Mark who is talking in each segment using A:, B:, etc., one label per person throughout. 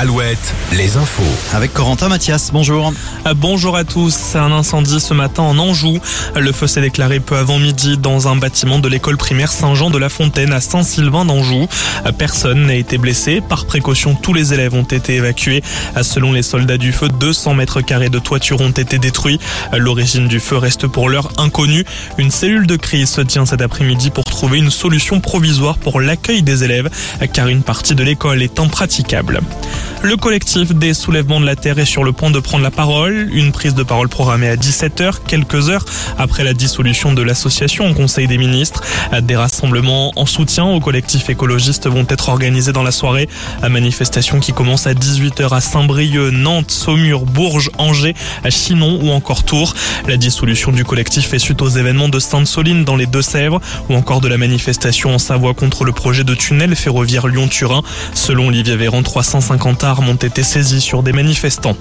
A: Alouette, les infos.
B: Avec Corentin Mathias, bonjour.
C: Ah, bonjour à tous. Un incendie ce matin en Anjou. Le feu s'est déclaré peu avant midi dans un bâtiment de l'école primaire Saint-Jean de la Fontaine à Saint-Sylvain d'Anjou. Personne n'a été blessé. Par précaution, tous les élèves ont été évacués. Selon les soldats du feu, 200 mètres carrés de toiture ont été détruits. L'origine du feu reste pour l'heure inconnue. Une cellule de crise se tient cet après-midi pour trouver une solution provisoire pour l'accueil des élèves, car une partie de l'école est impraticable. Le collectif des soulèvements de la Terre est sur le point de prendre la parole. Une prise de parole programmée à 17h, quelques heures après la dissolution de l'association au Conseil des ministres. Des rassemblements en soutien au collectif écologiste vont être organisés dans la soirée. La manifestation qui commence à 18h à Saint-Brieuc, Nantes, Saumur, Bourges, Angers, à Chinon ou encore Tours. La dissolution du collectif fait suite aux événements de Sainte-Soline dans les Deux-Sèvres ou encore de la manifestation en Savoie contre le projet de tunnel ferroviaire Lyon-Turin. Selon Olivier Véran, 350 armes ont été saisies sur des manifestants.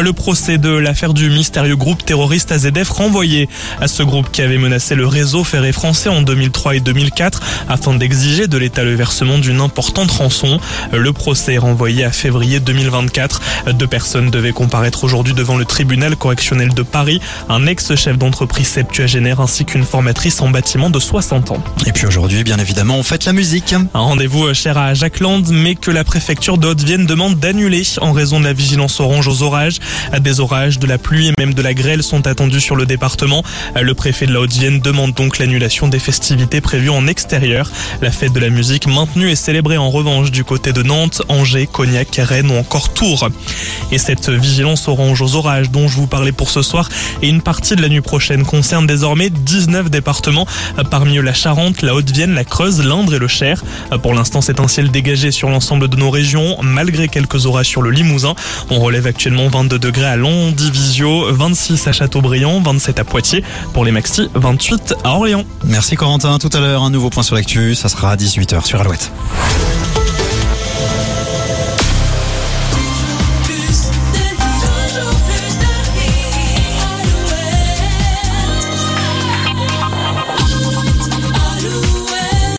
C: Le procès de l'affaire du mystérieux groupe terroriste AZF renvoyé à ce groupe qui avait menacé le réseau ferré français en 2003 et 2004 afin d'exiger de l'État le versement d'une importante rançon. Le procès est renvoyé à février 2024. Deux personnes devaient comparaître aujourd'hui devant le tribunal correctionnel de Paris, un ex-chef d'entreprise septuagénaire ainsi qu'une formatrice en bâtiment de 60 ans.
B: Et puis aujourd'hui, bien évidemment, on fête la musique.
C: Un rendez-vous cher à Jacques Land, mais que la préfecture de Haute-Vienne demande d'annuler en raison de la vigilance orange aux orages. Des orages, de la pluie et même de la grêle sont attendus sur le département. Le préfet de la Haute-Vienne demande donc l'annulation des festivités prévues en extérieur. La fête de la musique maintenue et célébrée en revanche du côté de Nantes, Angers, Cognac, Rennes ou encore Tours. Et cette vigilance orange aux orages dont je vous parlais pour ce soir et une partie de la nuit prochaine concerne désormais 19 départements, parmi eux la Charente, la Haute-Vienne, la Creuse, l'Indre et le Cher. Pour l'instant, c'est un ciel dégagé sur l'ensemble de nos régions, malgré quelques orages sur le Limousin. On relève actuellement 22 degrés à Londivisio, 26 à Châteaubriand, 27 à Poitiers. Pour les maxi, 28 à Orléans.
B: Merci Corentin. Tout à l'heure, un nouveau point sur l'actu. Ça sera à 18h sur Alouette.